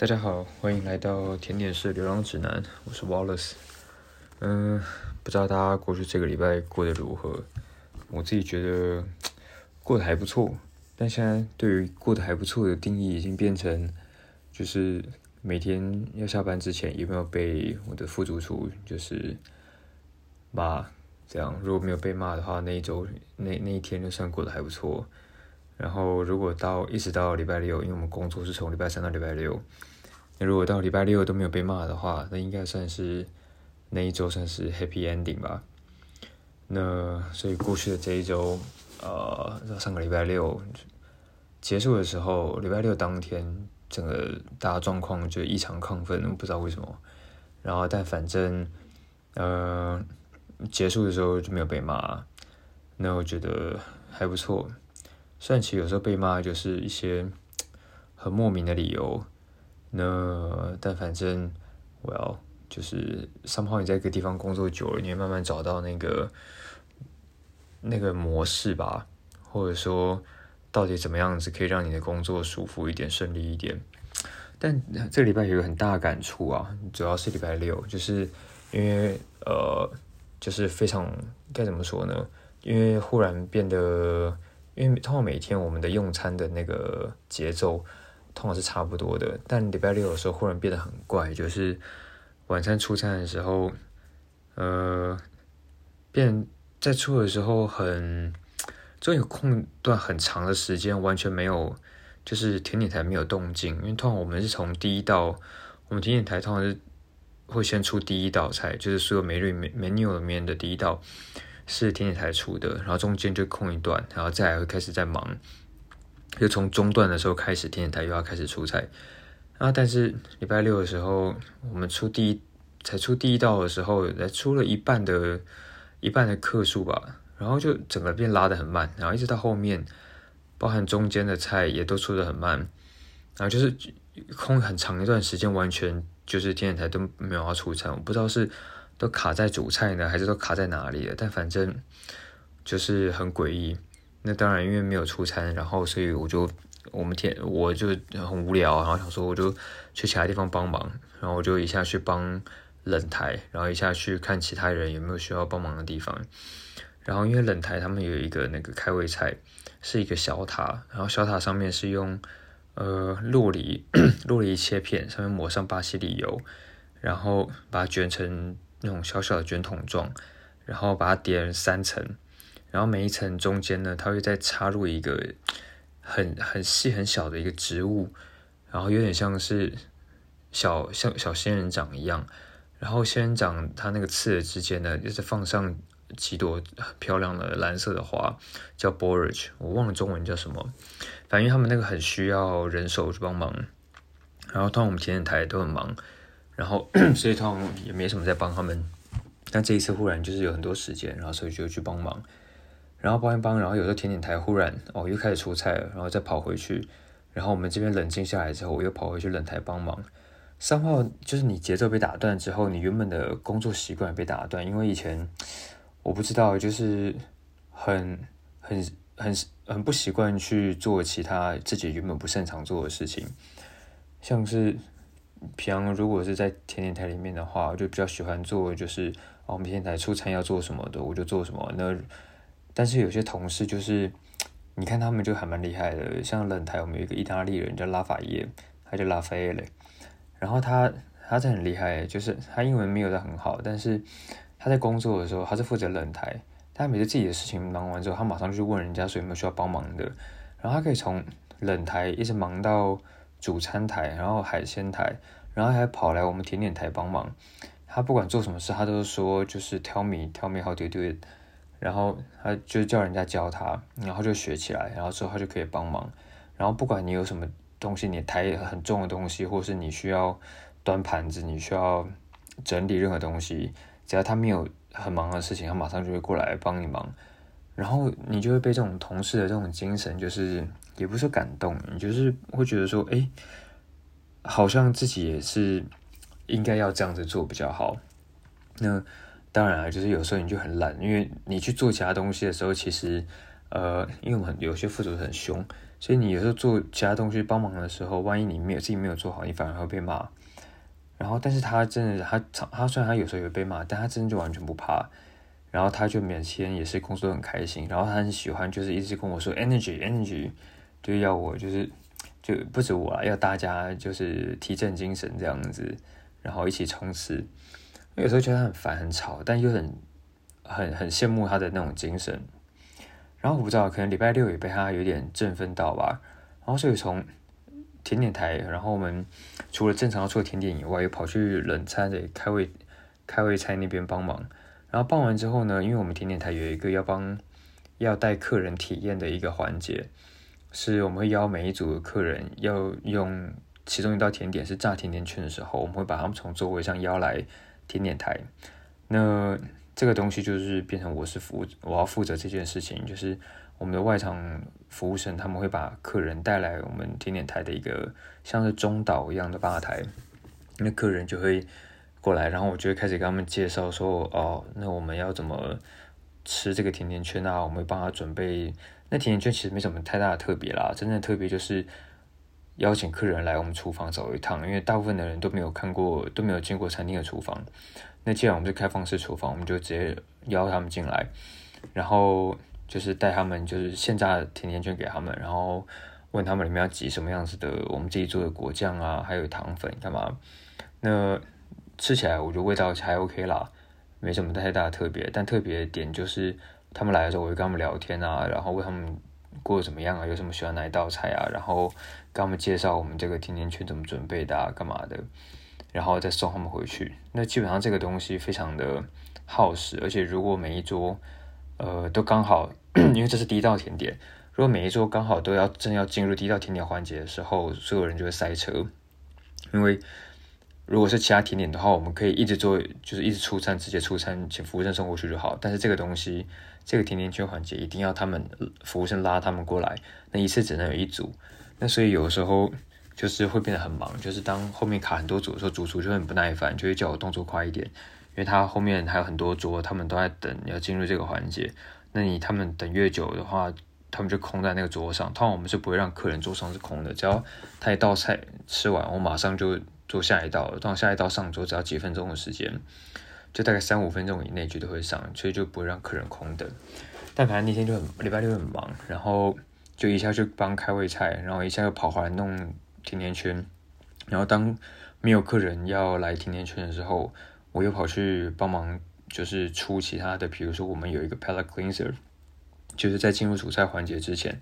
大家好，欢迎来到甜点师流浪指南，我是 Wallace。嗯，不知道大家过去这个礼拜过得如何？我自己觉得过得还不错，但现在对于过得还不错的定义已经变成，就是每天要下班之前有没有被我的副主厨就是骂，这样如果没有被骂的话，那一周那那一天就算过得还不错。然后如果到一直到礼拜六，因为我们工作是从礼拜三到礼拜六，那如果到礼拜六都没有被骂的话，那应该算是那一周算是 happy ending 吧。那所以过去的这一周，呃，上个礼拜六结束的时候，礼拜六当天，整个大家状况就异常亢奋，不知道为什么。然后但反正，呃，结束的时候就没有被骂，那我觉得还不错。虽然其实有时候被骂就是一些很莫名的理由，那但反正我要就是三炮，你在一个地方工作久了，你会慢慢找到那个那个模式吧，或者说到底怎么样子可以让你的工作舒服一点、顺利一点。但这礼拜有个很大感触啊，主要是礼拜六，就是因为呃，就是非常该怎么说呢？因为忽然变得。因为通常每天我们的用餐的那个节奏通常是差不多的，但礼拜六的时候忽然变得很怪，就是晚餐出餐的时候，呃，变在出的时候很，就有空段很长的时间完全没有，就是甜点台没有动静，因为通常我们是从第一道，我们甜点台通常是会先出第一道菜，就是所有每日 menu 里面的第一道。是甜点台出的，然后中间就空一段，然后再会开始在忙，就从中段的时候开始，甜点台又要开始出菜。啊，但是礼拜六的时候，我们出第一才出第一道的时候，才出了一半的一半的克数吧，然后就整个变拉的很慢，然后一直到后面，包含中间的菜也都出的很慢，然后就是空很长一段时间，完全就是甜点台都没有要出餐，我不知道是。都卡在主菜呢，还是都卡在哪里了？但反正就是很诡异。那当然，因为没有出餐，然后所以我就我们天我就很无聊，然后想说我就去其他地方帮忙，然后我就一下去帮冷台，然后一下去看其他人有没有需要帮忙的地方。然后因为冷台他们有一个那个开胃菜，是一个小塔，然后小塔上面是用呃洛梨 洛梨切片，上面抹上巴西里油，然后把它卷成。那种小小的卷筒状，然后把它叠成三层，然后每一层中间呢，它会再插入一个很很细很小的一个植物，然后有点像是小像小仙人掌一样，然后仙人掌它那个刺的之间呢，就是放上几朵很漂亮的蓝色的花，叫 borage，我忘了中文叫什么，反正他们那个很需要人手去帮忙，然后当我们甜点台都很忙。然后，所以通常也没什么在帮他们。但这一次忽然就是有很多时间，然后所以就去帮忙。然后帮一帮，然后有时候甜点台忽然哦又开始出菜了，然后再跑回去。然后我们这边冷静下来之后，我又跑回去冷台帮忙。三号就是你节奏被打断之后，你原本的工作习惯被打断，因为以前我不知道，就是很很很很不习惯去做其他自己原本不擅长做的事情，像是。平常如果是在甜点台里面的话，我就比较喜欢做，就是我们甜点台出餐要做什么的，我就做什么。那但是有些同事就是，你看他们就还蛮厉害的，像冷台我们有一个意大利人叫拉法耶，他叫拉法耶嘞，然后他他真的很厉害，就是他英文没有的很好，但是他在工作的时候他是负责冷台，他每次自己的事情忙完之后，他马上就去问人家说有没有需要帮忙的，然后他可以从冷台一直忙到。主餐台，然后海鲜台，然后还跑来我们甜点台帮忙。他不管做什么事，他都是说就是 tell me tell me how to do it，然后他就叫人家教他，然后就学起来，然后之后他就可以帮忙。然后不管你有什么东西，你抬很重的东西，或是你需要端盘子，你需要整理任何东西，只要他没有很忙的事情，他马上就会过来帮你忙。然后你就会被这种同事的这种精神，就是也不是感动，你就是会觉得说，哎，好像自己也是应该要这样子做比较好。那当然啊，就是有时候你就很懒，因为你去做其他东西的时候，其实呃，因为我们有些副主很凶，所以你有时候做其他东西帮忙的时候，万一你没有自己没有做好，你反而会被骂。然后，但是他真的，他他虽然他有时候也被骂，但他真的就完全不怕。然后他就每天也是工作很开心，然后他很喜欢，就是一直跟我说 energy energy，就要我就是就不止我啊，要大家就是提振精神这样子，然后一起冲刺。有时候觉得很烦很吵，但又很很很羡慕他的那种精神。然后我不知道，可能礼拜六也被他有点振奋到吧。然后所以从甜点台，然后我们除了正常做甜点以外，又跑去冷餐的开胃开胃菜那边帮忙。然后帮完之后呢，因为我们甜点台有一个要帮要带客人体验的一个环节，是我们会邀每一组的客人要用其中一道甜点是炸甜甜圈的时候，我们会把他们从座位上邀来甜点台。那这个东西就是变成我是负我要负责这件事情，就是我们的外场服务生他们会把客人带来我们甜点台的一个像是中岛一样的吧台，那客人就会。过来，然后我就会开始跟他们介绍说，哦，那我们要怎么吃这个甜甜圈啊？我们帮他准备。那甜甜圈其实没什么太大的特别啦，真正特别就是邀请客人来我们厨房走一趟，因为大部分的人都没有看过，都没有见过餐厅的厨房。那既然我们是开放式厨房，我们就直接邀他们进来，然后就是带他们就是现炸甜甜圈给他们，然后问他们里面要挤什么样子的我们自己做的果酱啊，还有糖粉干嘛？那吃起来我觉得味道还 OK 啦，没什么太大的特别。但特别点就是他们来的时候，我会跟他们聊天啊，然后问他们过得怎么样啊，有什么喜欢哪一道菜啊，然后跟他们介绍我们这个甜甜圈怎么准备的啊，干嘛的，然后再送他们回去。那基本上这个东西非常的耗时，而且如果每一桌呃都刚好，因为这是第一道甜点，如果每一桌刚好都要正要进入第一道甜点环节的时候，所有人就会塞车，因为。如果是其他甜点的话，我们可以一直做，就是一直出餐，直接出餐，请服务生送过去就好。但是这个东西，这个甜甜圈环节一定要他们服务生拉他们过来，那一次只能有一组。那所以有时候就是会变得很忙，就是当后面卡很多组的时候，主厨就很不耐烦，就会叫我动作快一点，因为他后面还有很多桌，他们都在等要进入这个环节。那你他们等越久的话，他们就空在那个桌上。通常我们是不会让客人桌上是空的，只要他一道菜吃完，我马上就。做下一道，到下一道上桌只要几分钟的时间，就大概三五分钟以内绝对会上，所以就不会让客人空等。但反正那天就很礼拜六很忙，然后就一下就帮开胃菜，然后一下又跑回来弄甜甜圈，然后当没有客人要来甜甜圈的时候，我又跑去帮忙，就是出其他的，比如说我们有一个 palate cleanser，就是在进入主菜环节之前。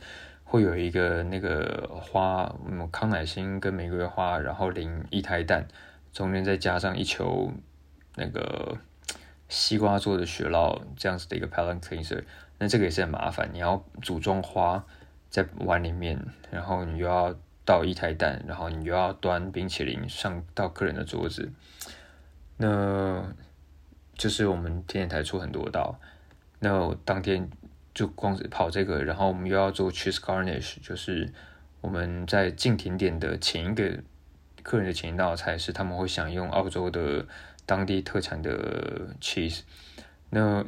会有一个那个花，嗯，康乃馨跟玫瑰花，然后淋一台蛋，中间再加上一球那个西瓜做的雪酪，这样子的一个 palate cleanser。那这个也是很麻烦，你要组装花在碗里面，然后你又要倒一台蛋，然后你又要端冰淇淋上到客人的桌子。那就是我们甜点台出很多道，那当天。就光是跑这个，然后我们又要做 cheese garnish，就是我们在进甜点的前一个客人的前一道菜是他们会享用澳洲的当地特产的 cheese。那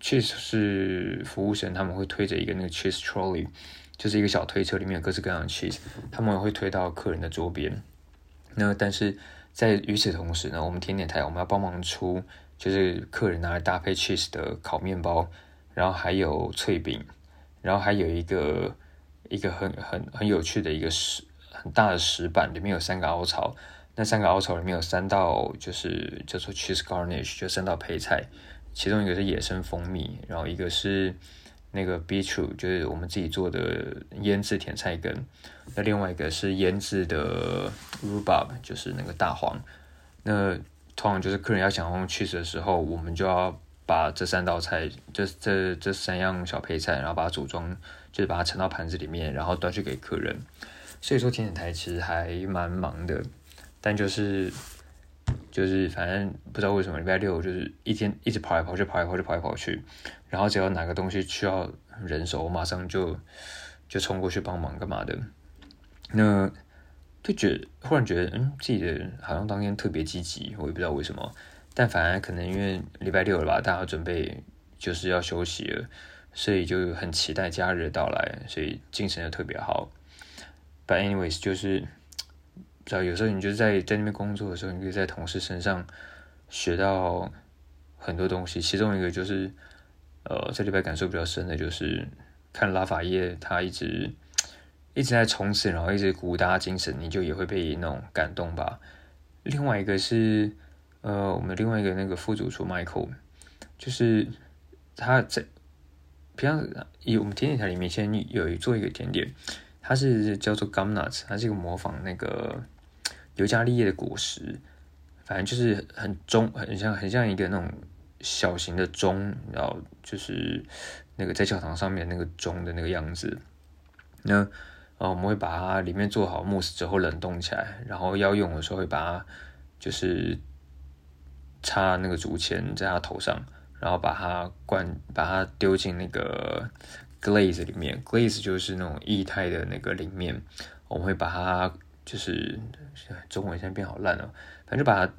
cheese 是服务生他们会推着一个那个 cheese trolley，就是一个小推车，里面有各式各样的 cheese，他们会推到客人的桌边。那但是在与此同时呢，我们甜点台我们要帮忙出，就是客人拿来搭配 cheese 的烤面包。然后还有脆饼，然后还有一个一个很很很有趣的一个石很大的石板，里面有三个凹槽，那三个凹槽里面有三道就是叫做 cheese garnish，就三道配菜，其中一个是野生蜂蜜，然后一个是那个 beetroot，就是我们自己做的腌制甜菜根，那另外一个是腌制的 rhubarb，就是那个大黄，那通常就是客人要想用 cheese 的时候，我们就要。把这三道菜，这这这三样小配菜，然后把它组装，就是把它盛到盘子里面，然后端去给客人。所以说甜点台其实还蛮忙的，但就是就是反正不知道为什么礼拜六就是一天一直跑来跑去，跑来跑去，跑来跑去，然后只要哪个东西需要人手，我马上就就冲过去帮忙干嘛的。那就觉得忽然觉得，嗯，自己的好像当天特别积极，我也不知道为什么。但反而可能因为礼拜六了吧，大家准备就是要休息了，所以就很期待假日的到来，所以精神就特别好。But anyways，就是不知道有时候你就在在那边工作的时候，你可以在同事身上学到很多东西。其中一个就是，呃，这礼拜感受比较深的就是看拉法叶，他一直一直在冲刺，然后一直鼓舞大家精神，你就也会被那种感动吧。另外一个是，呃，我们另外一个那个副主厨 Michael，就是他在。平常以我们甜点台里面，先有做一个甜点，它是叫做 gum nuts，它是一个模仿那个尤加利叶的果实，反正就是很中，很像很像一个那种小型的钟，然后就是那个在教堂上面那个钟的那个样子。那呃，我们会把它里面做好慕斯之后冷冻起来，然后要用的时候会把它就是插那个竹签在它头上。然后把它灌，把它丢进那个 glaze 里面，glaze 就是那种液态的那个里面。我们会把它，就是中文现在变好烂了，反正就把它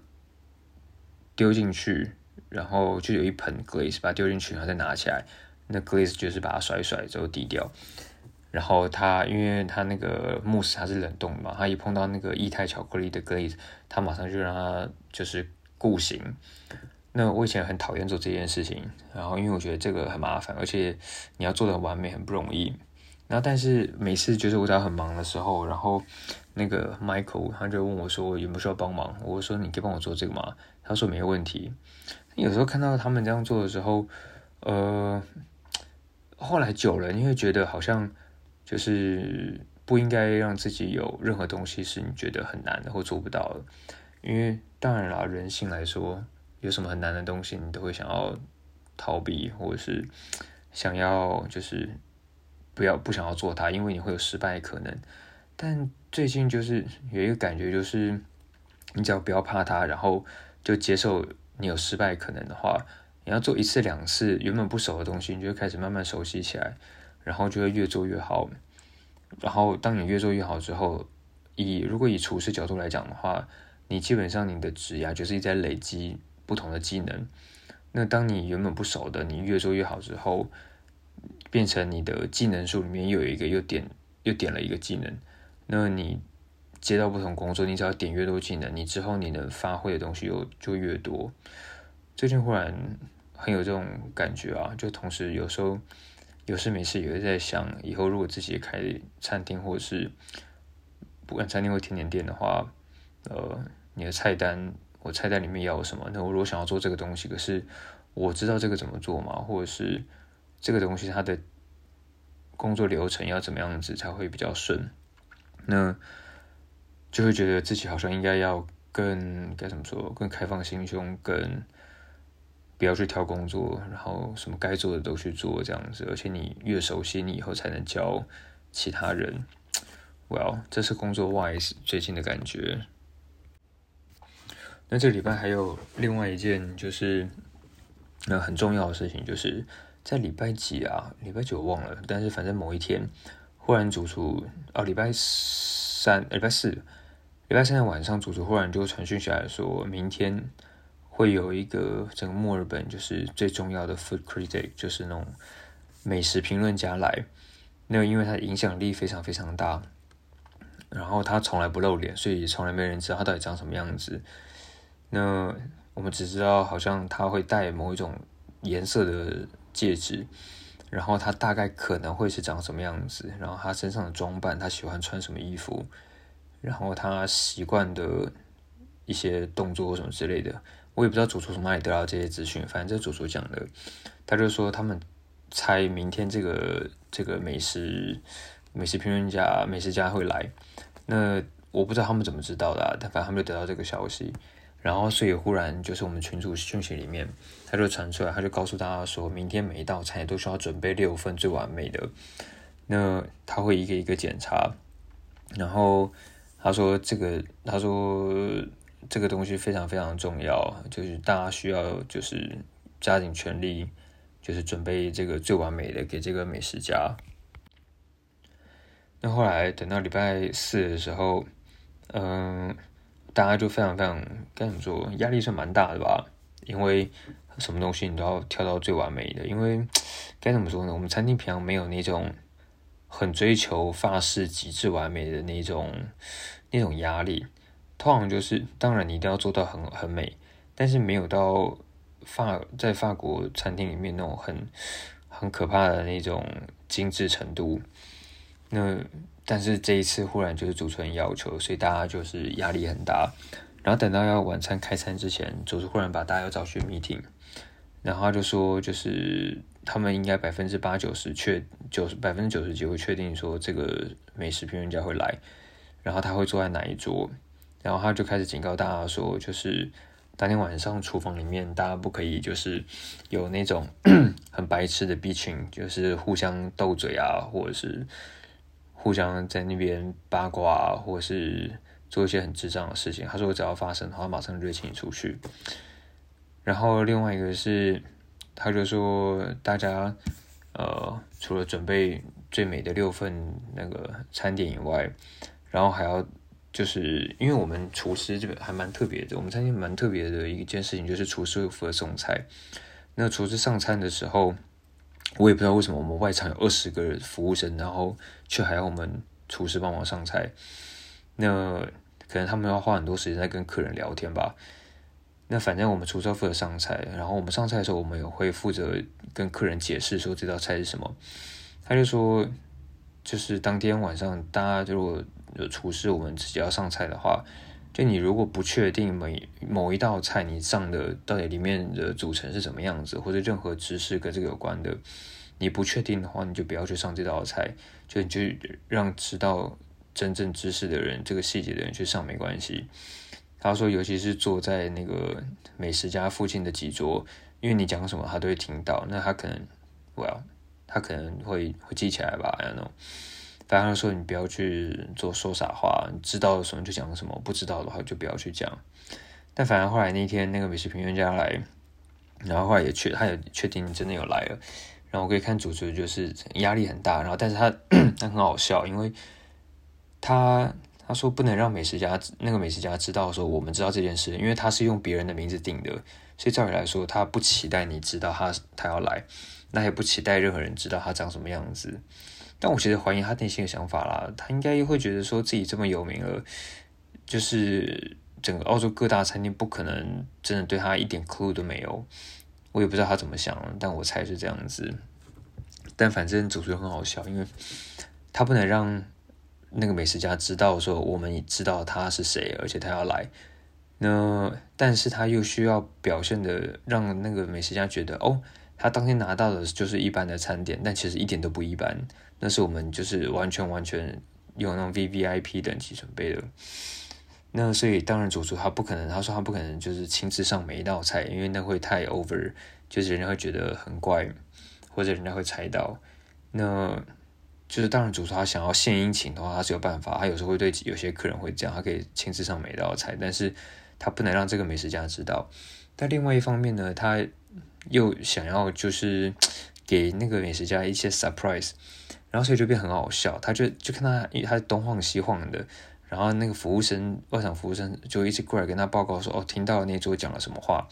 丢进去，然后就有一盆 glaze，把它丢进去，然后再拿起来。那 glaze 就是把它甩一甩之后滴掉。然后它，因为它那个慕斯它是冷冻的嘛，它一碰到那个液态巧克力的 glaze，它马上就让它就是固形。那我以前很讨厌做这件事情，然后因为我觉得这个很麻烦，而且你要做的完美很不容易。然后但是每次就是我在很忙的时候，然后那个 Michael 他就问我说有没有需要帮忙，我说你可以帮我做这个吗？他说没有问题。有时候看到他们这样做的时候，呃，后来久了你会觉得好像就是不应该让自己有任何东西是你觉得很难的或做不到的，因为当然啦，人性来说。有什么很难的东西，你都会想要逃避，或者是想要就是不要不想要做它，因为你会有失败可能。但最近就是有一个感觉，就是你只要不要怕它，然后就接受你有失败可能的话，你要做一次两次，原本不熟的东西，你就会开始慢慢熟悉起来，然后就会越做越好。然后当你越做越好之后，以如果以厨师角度来讲的话，你基本上你的指压就是一直在累积。不同的技能，那当你原本不熟的，你越做越好之后，变成你的技能树里面又有一个又点又点了一个技能，那你接到不同工作，你只要点越多技能，你之后你能发挥的东西又就越多。最近忽然很有这种感觉啊，就同时有时候有事没事也会在想，以后如果自己开餐厅或者是不管餐厅或甜点店的话，呃，你的菜单。我菜单里面要有什么？那我如果想要做这个东西，可是我知道这个怎么做吗？或者是这个东西它的工作流程要怎么样子才会比较顺？那就会觉得自己好像应该要更该怎么说？更开放心胸，更不要去挑工作，然后什么该做的都去做这样子。而且你越熟悉，你以后才能教其他人。Well，这是工作 wise 最近的感觉。那这礼拜还有另外一件，就是那很重要的事情，就是在礼拜几啊？礼拜九忘了，但是反正某一天，忽然主厨哦，礼拜三、礼拜四、礼拜三的晚上，主厨忽然就传讯下来说，明天会有一个整个墨尔本就是最重要的 food critic，就是那种美食评论家来。那因为他的影响力非常非常大，然后他从来不露脸，所以从来没人知道他到底长什么样子。那我们只知道，好像他会戴某一种颜色的戒指，然后他大概可能会是长什么样子，然后他身上的装扮，他喜欢穿什么衣服，然后他习惯的一些动作或什么之类的，我也不知道主厨从哪里得到这些资讯，反正这主厨讲的，他就说他们猜明天这个这个美食美食评论家美食家会来，那我不知道他们怎么知道的，但反正他们就得到这个消息。然后，所以忽然就是我们群主讯息里面，他就传出来，他就告诉大家说，明天每一道菜都需要准备六份最完美的。那他会一个一个检查，然后他说这个，他说这个东西非常非常重要，就是大家需要就是加紧全力，就是准备这个最完美的给这个美食家。那后来等到礼拜四的时候，嗯。大家就非常非常该怎么说，压力是蛮大的吧？因为什么东西你都要挑到最完美的，因为 该怎么说呢？我们餐厅平常没有那种很追求法式极致完美的那种那种压力，通常就是当然你一定要做到很很美，但是没有到法在法国餐厅里面那种很很可怕的那种精致程度。那但是这一次忽然就是主持人要求，所以大家就是压力很大。然后等到要晚餐开餐之前，主持忽然把大家又找去 meeting，然后他就说，就是他们应该百分之八九十确九十百分之九十几会确定说这个美食评论家会来，然后他会坐在哪一桌，然后他就开始警告大家说，就是当天晚上厨房里面大家不可以就是有那种 很白痴的 bitching，，就是互相斗嘴啊，或者是互相在那边八卦，或是。做一些很智障的事情，他说只要发生，他马上就会请你出去。然后另外一个是，他就说大家呃，除了准备最美的六份那个餐点以外，然后还要就是因为我们厨师这边还蛮特别的，我们餐厅蛮特别的一件事情就是厨师负责送菜。那厨师上餐的时候，我也不知道为什么我们外场有二十个服务生，然后却还要我们厨师帮忙上菜。那可能他们要花很多时间在跟客人聊天吧。那反正我们厨师负责上菜，然后我们上菜的时候，我们也会负责跟客人解释说这道菜是什么。他就说，就是当天晚上大家如果有厨师，我们自己要上菜的话，就你如果不确定每某一道菜你上的到底里面的组成是什么样子，或者任何知识跟这个有关的，你不确定的话，你就不要去上这道菜，就你就让知道。真正知识的人，这个细节的人去上没关系。他说，尤其是坐在那个美食家附近的几桌，因为你讲什么他都会听到。那他可能，我要他可能会会记起来吧。然后，反正说你不要去做说傻话，你知道什么就讲什么，不知道的话就不要去讲。但反正后来那天那个美食评论家来，然后后来也确他也确定真的有来了。然后我可以看主持就是压力很大，然后但是他 他很好笑，因为。他他说不能让美食家那个美食家知道说我们知道这件事，因为他是用别人的名字定的，所以照理来说他不期待你知道他他要来，那也不期待任何人知道他长什么样子。但我其实怀疑他内心的想法啦，他应该会觉得说自己这么有名了，就是整个澳洲各大餐厅不可能真的对他一点 clue 都没有。我也不知道他怎么想，但我猜是这样子。但反正主持人很好笑，因为他不能让。那个美食家知道说，我们知道他是谁，而且他要来。那但是他又需要表现的让那个美食家觉得，哦，他当天拿到的就是一般的餐点，但其实一点都不一般。那是我们就是完全完全用那种 V V I P 等级准备的。那所以当然主厨他不可能，他说他不可能就是亲自上每一道菜，因为那会太 over，就是人家会觉得很怪，或者人家会猜到。那。就是当然，主厨他想要献殷勤的话，他是有办法。他有时候会对有些客人会这样，他可以亲自上每一道菜，但是他不能让这个美食家知道。但另外一方面呢，他又想要就是 给那个美食家一些 surprise，然后所以就变很好笑。他就就看他，他东晃西晃的，然后那个服务生外场服务生就一直过来跟他报告说：“哦，听到那桌讲了什么话。”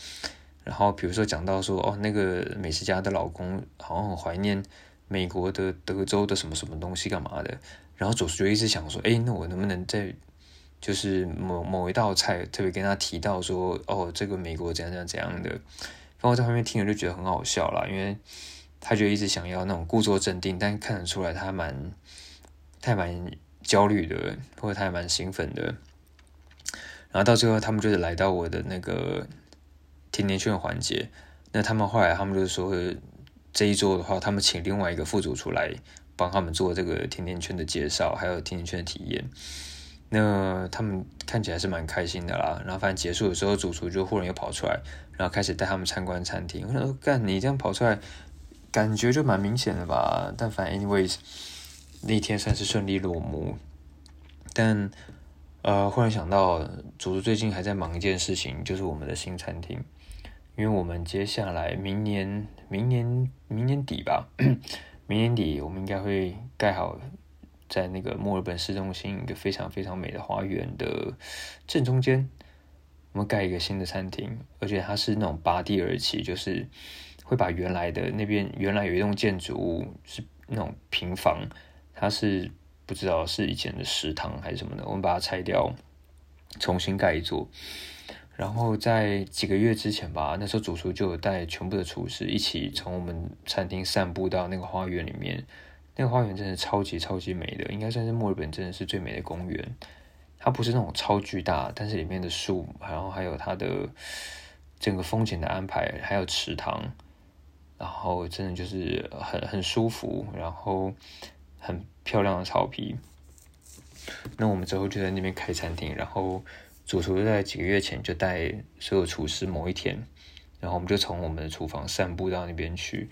然后比如说讲到说：“哦，那个美食家的老公好像很怀念。”美国的德州的什么什么东西干嘛的？然后主厨就一直想说，哎，那我能不能在就是某某一道菜特别跟他提到说，哦，这个美国怎样怎样怎样的？然后在旁边听了就觉得很好笑啦，因为他就一直想要那种故作镇定，但看得出来他蛮他蛮焦虑的，或者他还蛮兴奋的。然后到最后，他们就是来到我的那个甜甜圈环节，那他们后来他们就是说。这一桌的话，他们请另外一个副主厨来帮他们做这个甜甜圈的介绍，还有甜甜圈的体验。那他们看起来是蛮开心的啦。然后反正结束的时候，主厨就忽然又跑出来，然后开始带他们参观餐厅。我说：“干，你这样跑出来，感觉就蛮明显的吧？”但反正 anyways，那天算是顺利落幕。但呃，忽然想到，主厨最近还在忙一件事情，就是我们的新餐厅。因为我们接下来明年、明年、明年底吧，明年底我们应该会盖好在那个墨尔本市中心一个非常非常美的花园的正中间。我们盖一个新的餐厅，而且它是那种拔地而起，就是会把原来的那边原来有一栋建筑物是那种平房，它是不知道是以前的食堂还是什么的，我们把它拆掉，重新盖一座。然后在几个月之前吧，那时候主厨就有带全部的厨师一起从我们餐厅散步到那个花园里面。那个花园真的超级超级美的，应该算是墨尔本真的是最美的公园。它不是那种超巨大，但是里面的树，然后还有它的整个风景的安排，还有池塘，然后真的就是很很舒服，然后很漂亮的草皮。那我们之后就在那边开餐厅，然后。主厨在几个月前就带所有厨师某一天，然后我们就从我们的厨房散步到那边去，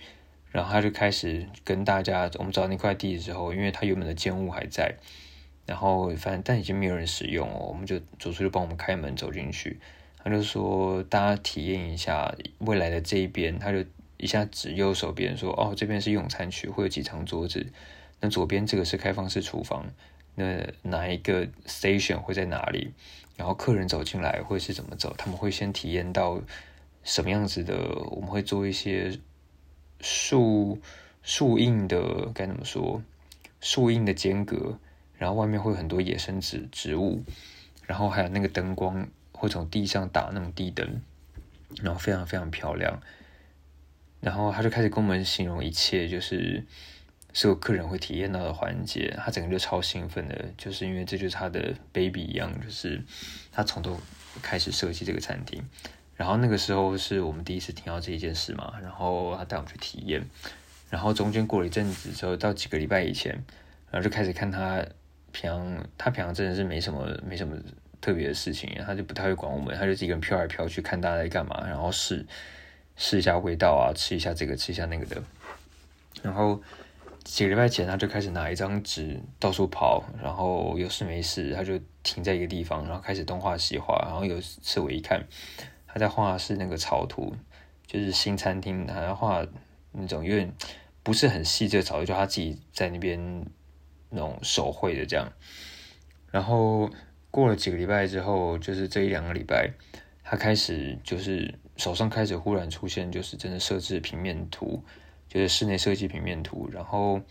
然后他就开始跟大家，我们找那块地之后，因为他原本的建物还在，然后反正但已经没有人使用哦，我们就主厨就帮我们开门走进去，他就说大家体验一下未来的这一边，他就一下指右手边说，哦这边是用餐区，会有几张桌子，那左边这个是开放式厨房，那哪一个 station 会在哪里？然后客人走进来会是怎么走？他们会先体验到什么样子的？我们会做一些树树印的该怎么说？树印的间隔，然后外面会有很多野生植植物，然后还有那个灯光会从地上打那种地灯，然后非常非常漂亮。然后他就开始跟我们形容一切，就是。所有客人会体验到的环节，他整个就超兴奋的，就是因为这就是他的 baby 一样，就是他从头开始设计这个餐厅。然后那个时候是我们第一次听到这一件事嘛，然后他带我们去体验。然后中间过了一阵子之后，到几个礼拜以前，然后就开始看他平常，他平常真的是没什么没什么特别的事情，他就不太会管我们，他就一个人飘来飘去看大家在干嘛，然后试试一下味道啊，吃一下这个，吃一下那个的，然后。几个礼拜前，他就开始拿一张纸到处跑，然后有事没事，他就停在一个地方，然后开始东画西画。然后有次我一看，他在画是那个草图，就是新餐厅，他在画那种有点不是很细致的草图，就他自己在那边那种手绘的这样。然后过了几个礼拜之后，就是这一两个礼拜，他开始就是手上开始忽然出现，就是真的设置平面图。就是室内设计平面图，然后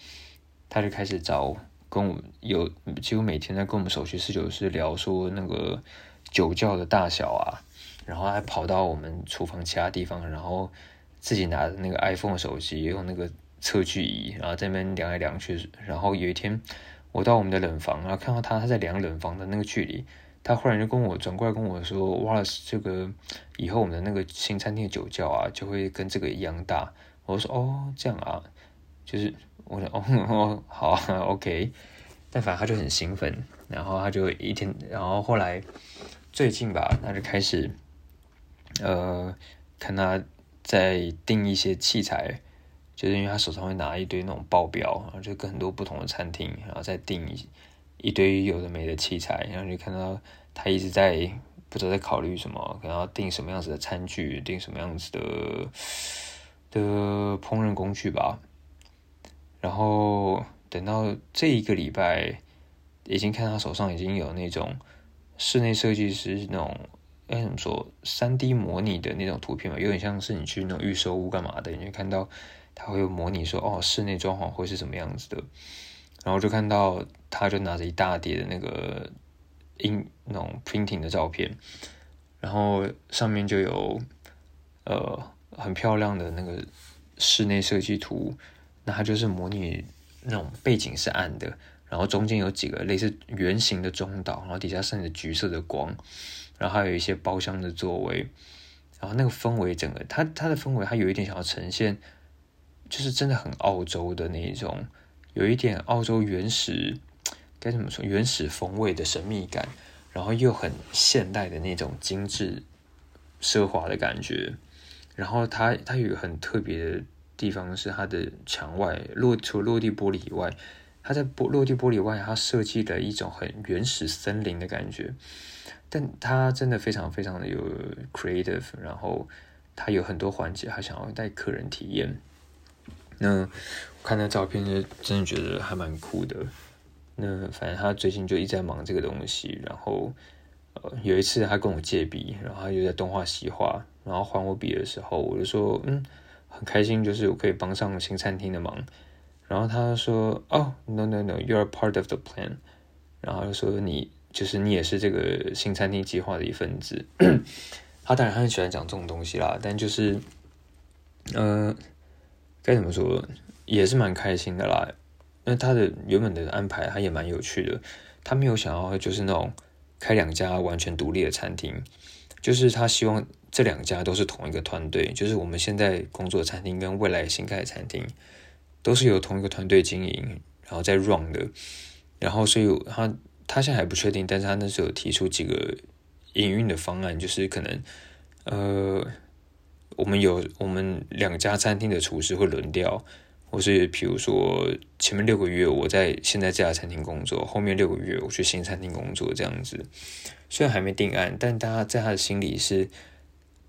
他就开始找跟我有几乎每天在跟我们首席侍酒师聊说那个酒窖的大小啊，然后还跑到我们厨房其他地方，然后自己拿着那个 iPhone 手机用那个测距仪，然后在那边量来量去，然后有一天我到我们的冷房，然后看到他他在量冷房的那个距离，他忽然就跟我转过来跟我说：“哇，这个以后我们的那个新餐厅的酒窖啊，就会跟这个一样大。”我说哦，这样啊，就是我说哦，好啊，OK。但反正他就很兴奋，然后他就一天，然后后来最近吧，他就开始呃，看他在订一些器材，就是因为他手上会拿一堆那种报表，然后就跟很多不同的餐厅，然后再订一堆有的没的器材，然后就看到他一直在不知道在考虑什么，可能要订什么样子的餐具，订什么样子的。的烹饪工具吧，然后等到这一个礼拜，已经看他手上已经有那种室内设计师那种，哎怎么说，三 D 模拟的那种图片嘛，有点像是你去那种预售屋干嘛的，你会看到他会模拟说，哦，室内装潢会是什么样子的，然后就看到他就拿着一大叠的那个印那种 printing 的照片，然后上面就有呃。很漂亮的那个室内设计图，那它就是模拟那种背景是暗的，然后中间有几个类似圆形的中岛，然后底下渗着橘色的光，然后还有一些包厢的座位，然后那个氛围整个它它的氛围它有一点想要呈现，就是真的很澳洲的那种，有一点澳洲原始该怎么说原始风味的神秘感，然后又很现代的那种精致奢华的感觉。然后它它有个很特别的地方是它的墙外落除落地玻璃以外，它在玻落地玻璃外，它设计了一种很原始森林的感觉，但它真的非常非常的有 creative，然后它有很多环节，它想要带客人体验。那看那照片就真的觉得还蛮酷的。那反正他最近就一直在忙这个东西，然后呃，有一次他跟我借笔，然后他就在东画西画，然后还我笔的时候，我就说，嗯，很开心，就是我可以帮上新餐厅的忙。然后他说，哦，no no no，you are part of the plan。然后就说你就是你也是这个新餐厅计划的一份子。他当然很喜欢讲这种东西啦，但就是，呃，该怎么说，也是蛮开心的啦。那他的原本的安排，他也蛮有趣的。他没有想要就是那种开两家完全独立的餐厅，就是他希望这两家都是同一个团队，就是我们现在工作的餐厅跟未来新开的餐厅都是由同一个团队经营，然后再 run 的。然后所以他他现在还不确定，但是他那时候提出几个营运的方案，就是可能呃，我们有我们两家餐厅的厨师会轮调。或是比如说前面六个月我在现在这家餐厅工作，后面六个月我去新餐厅工作这样子，虽然还没定案，但大家在他的心里是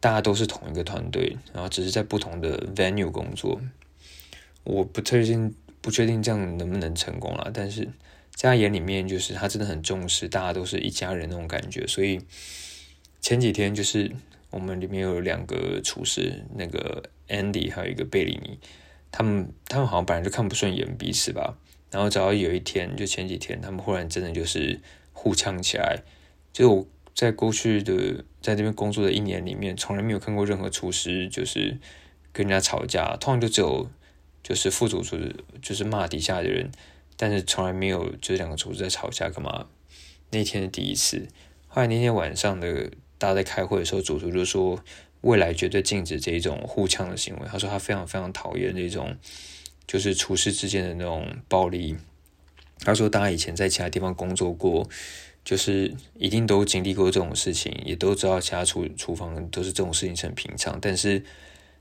大家都是同一个团队，然后只是在不同的 venue 工作。我不确定不确定这样能不能成功了，但是在他眼里面就是他真的很重视，大家都是一家人那种感觉。所以前几天就是我们里面有两个厨师，那个 Andy 还有一个贝里尼。他们他们好像本来就看不顺眼彼此吧，然后只要有一天，就前几天，他们忽然真的就是互呛起来。就是我在过去的在这边工作的一年里面，从来没有看过任何厨师就是跟人家吵架，通常就只有就是副主厨就是骂底下的人，但是从来没有就是两个厨师在吵架干嘛。那天的第一次，后来那天晚上的大家在开会的时候，主厨就说。未来绝对禁止这一种互呛的行为。他说他非常非常讨厌这种，就是厨师之间的那种暴力。他说大家以前在其他地方工作过，就是一定都经历过这种事情，也都知道其他厨厨房都是这种事情是很平常。但是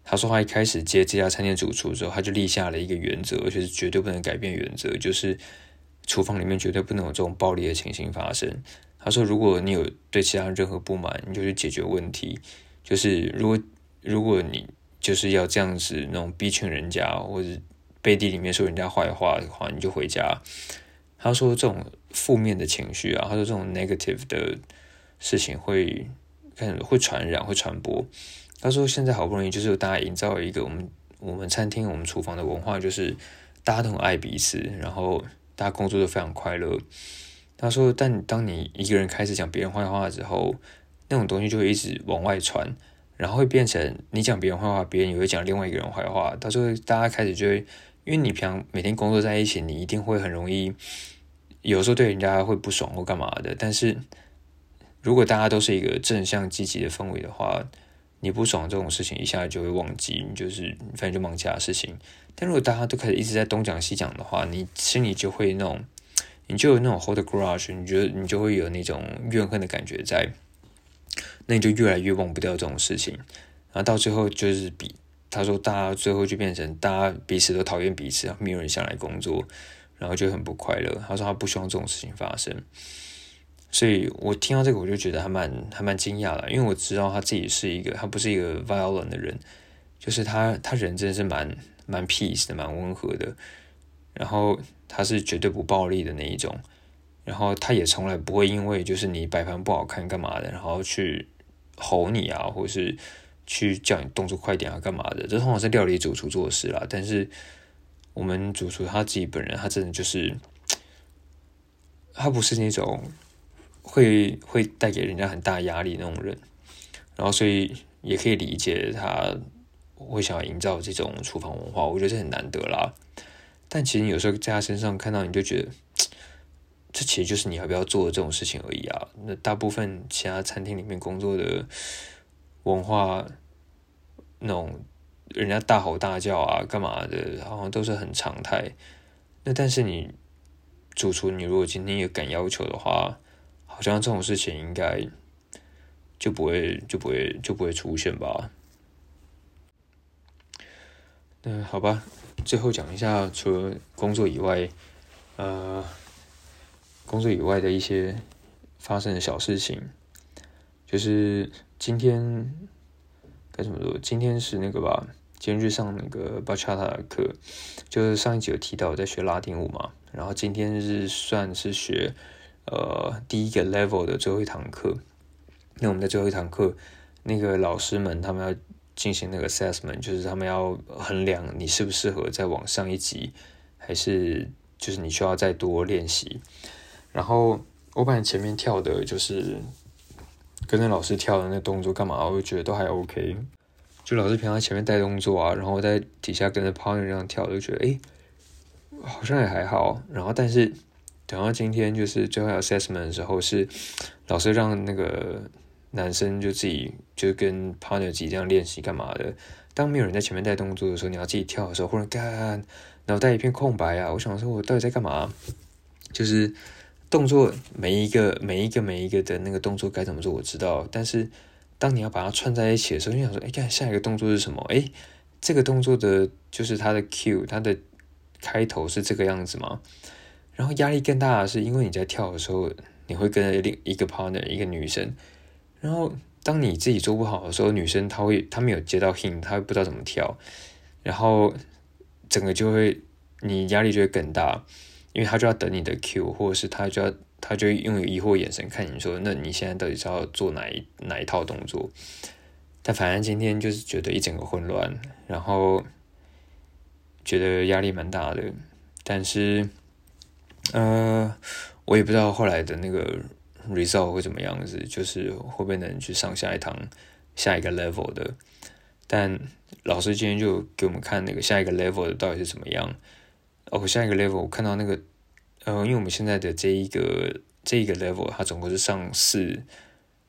他说他一开始接这家餐厅主厨之后，他就立下了一个原则，而且是绝对不能改变原则，就是厨房里面绝对不能有这种暴力的情形发生。他说如果你有对其他任何不满，你就去解决问题。就是如果如果你就是要这样子那种逼劝人家，或者背地里面说人家坏话的话，你就回家。他说这种负面的情绪啊，他说这种 negative 的事情会看会传染会传播。他说现在好不容易就是大家营造一个我们我们餐厅我们厨房的文化，就是大家都很爱彼此，然后大家工作都非常快乐。他说，但当你一个人开始讲别人坏话之后，那种东西就会一直往外传，然后会变成你讲别人坏话，别人也会讲另外一个人坏话。到时候大家开始就会，因为你平常每天工作在一起，你一定会很容易，有时候对人家会不爽或干嘛的。但是如果大家都是一个正向积极的氛围的话，你不爽这种事情一下就会忘记，你就是反正就忙其他事情。但如果大家都开始一直在东讲西讲的话，你心里就会那种，你就有那种 hold grudge，你觉得你就会有那种怨恨的感觉在。那你就越来越忘不掉这种事情，然后到最后就是比他说，大家最后就变成大家彼此都讨厌彼此，没有人想来工作，然后就很不快乐。他说他不希望这种事情发生，所以我听到这个我就觉得还蛮还蛮惊讶的，因为我知道他自己是一个他不是一个 violent 的人，就是他他人真的是蛮蛮 peace 的，蛮温和的，然后他是绝对不暴力的那一种。然后他也从来不会因为就是你摆盘不好看干嘛的，然后去吼你啊，或者是去叫你动作快点啊干嘛的，这通常是料理主厨做的事啦。但是我们主厨他自己本人，他真的就是他不是那种会会带给人家很大压力那种人，然后所以也可以理解他会想要营造这种厨房文化，我觉得很难得啦。但其实你有时候在他身上看到，你就觉得。这其实就是你要不要做的这种事情而已啊。那大部分其他餐厅里面工作的文化，那种人家大吼大叫啊，干嘛的，好像都是很常态。那但是你主厨，你如果今天也敢要求的话，好像这种事情应该就不会就不会就不会出现吧？嗯，好吧，最后讲一下，除了工作以外，呃。工作以外的一些发生的小事情，就是今天该怎么说？今天是那个吧，今天去上那个巴恰塔的课，就是上一集有提到我在学拉丁舞嘛，然后今天是算是学呃第一个 level 的最后一堂课，那我们在最后一堂课，那个老师们他们要进行那个 assessment，就是他们要衡量你适不适合再往上一级，还是就是你需要再多练习。然后我本来前面跳的就是跟着老师跳的那动作干嘛，我就觉得都还 OK。就老师平常前面带动作啊，然后在底下跟着 partner 这样跳，就觉得诶好像也还好。然后但是等到今天就是最后 assessment 的时候，是老师让那个男生就自己就跟 partner 这样练习干嘛的。当没有人在前面带动作的时候，你要自己跳的时候，忽然干脑袋一片空白啊！我想说，我到底在干嘛？就是动作每一个每一个每一个的那个动作该怎么做，我知道，但是。当你要把它串在一起的时候，你想说，哎，看下一个动作是什么？哎，这个动作的就是它的 Q，它的开头是这个样子吗？然后压力更大的是，因为你在跳的时候，你会跟另一个 partner，一个女生。然后当你自己做不好的时候，女生她会她没有接到 hint，她不知道怎么跳，然后整个就会你压力就会更大，因为她就要等你的 Q，或者是她就要。她就用疑惑眼神看你说：“那你现在到底是要做哪一哪一套动作？”但反正今天就是觉得一整个混乱，然后觉得压力蛮大的。但是，呃，我也不知道后来的那个 result 会怎么样子，就是会不会能去上下一堂下一个 level 的。但老师今天就给我们看那个下一个 level 的到底是怎么样。哦，下一个 level 我看到那个。呃，因为我们现在的这一个这一个 level，它总共是上四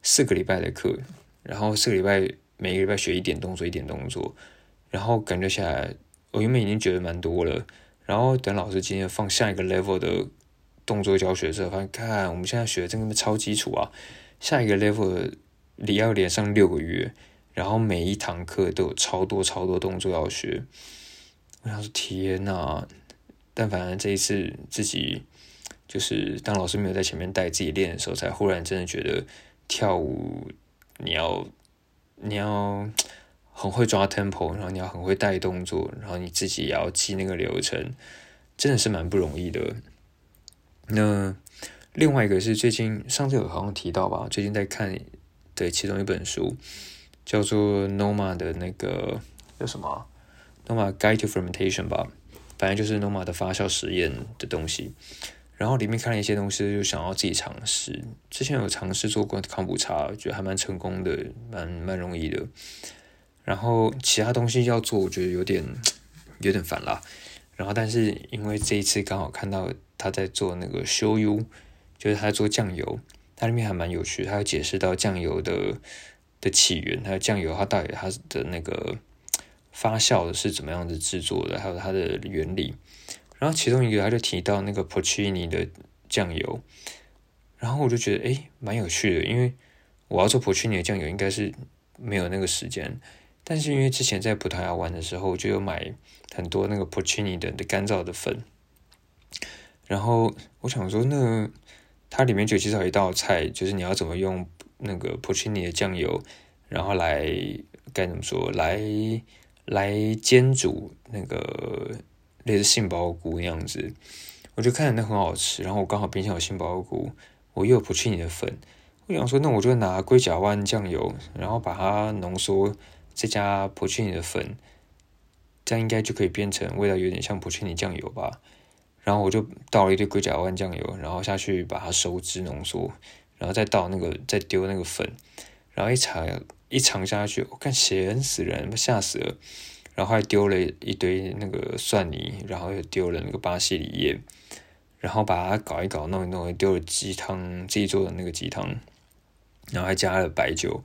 四个礼拜的课，然后四个礼拜每个礼拜学一点动作，一点动作，然后感觉下来，我原本已经觉得蛮多了，然后等老师今天放下一个 level 的动作教学的时候，发现看我们现在学的真的超基础啊，下一个 level 你要连上六个月，然后每一堂课都有超多超多动作要学，我想说天呐！但反正这一次自己就是当老师没有在前面带自己练的时候，才忽然真的觉得跳舞你要你要很会抓 tempo，然后你要很会带动作，然后你自己也要记那个流程，真的是蛮不容易的。那另外一个是最近上次有好像提到吧，最近在看的其中一本书叫做 Noma 的那个叫什么 Noma Guide to Fermentation 吧。反正就是 Noma 的发酵实验的东西，然后里面看了一些东西，就想要自己尝试。之前有尝试做过康普茶，觉得还蛮成功的，蛮蛮容易的。然后其他东西要做，我觉得有点有点烦啦。然后但是因为这一次刚好看到他在做那个修 U，就是他在做酱油，它里面还蛮有趣，他有解释到酱油的的起源，还有酱油它到底它的那个。发酵的是怎么样子制作的，还有它的原理。然后其中一个他就提到那个 Porcini 的酱油，然后我就觉得诶蛮有趣的，因为我要做 Porcini 的酱油应该是没有那个时间，但是因为之前在葡萄牙玩的时候就有买很多那个 Porcini 的干燥的粉，然后我想说那它里面就介绍一道菜，就是你要怎么用那个 Porcini 的酱油，然后来该怎么说来。来煎煮那个类似杏鲍菇那样子，我就看着那很好吃。然后我刚好冰箱有杏鲍菇，我又有不去你的粉，我想说那我就拿龟甲湾酱油，然后把它浓缩，再加普去你的粉，这样应该就可以变成味道有点像普去你酱油吧。然后我就倒了一堆龟甲湾酱油，然后下去把它收汁浓缩，然后再倒那个再丢那个粉，然后一尝。一尝下去，我看咸死人，吓死了。然后还丢了一堆那个蒜泥，然后又丢了那个巴西里叶，然后把它搞一搞，弄一弄，丢了鸡汤，自己做的那个鸡汤，然后还加了白酒，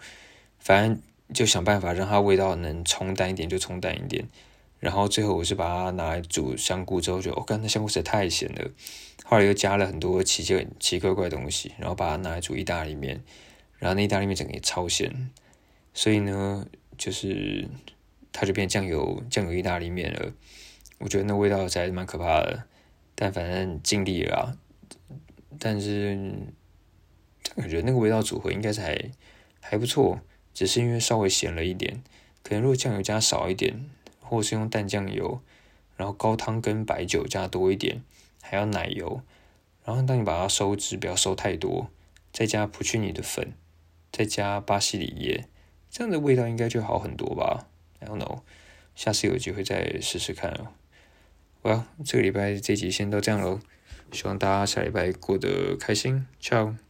反正就想办法让它味道能冲淡一点就冲淡一点。然后最后我是把它拿来煮香菇之后，就我看那香菇实在太咸了。后来又加了很多奇奇奇怪怪东西，然后把它拿来煮意大利面，然后那意大利面整个也超咸。所以呢，就是它就变酱油酱油意大利面了。我觉得那味道才是蛮可怕的，但反正尽力了。但是感觉那个味道组合应该是还还不错，只是因为稍微咸了一点。可能如果酱油加少一点，或是用淡酱油，然后高汤跟白酒加多一点，还要奶油，然后当你把它收汁，不要收太多，再加普曲尼的粉。再加巴西里叶，这样的味道应该就好很多吧？I don't know，下次有机会再试试看哦。well，这个礼拜这集先到这样喽，希望大家下礼拜过得开心，ciao。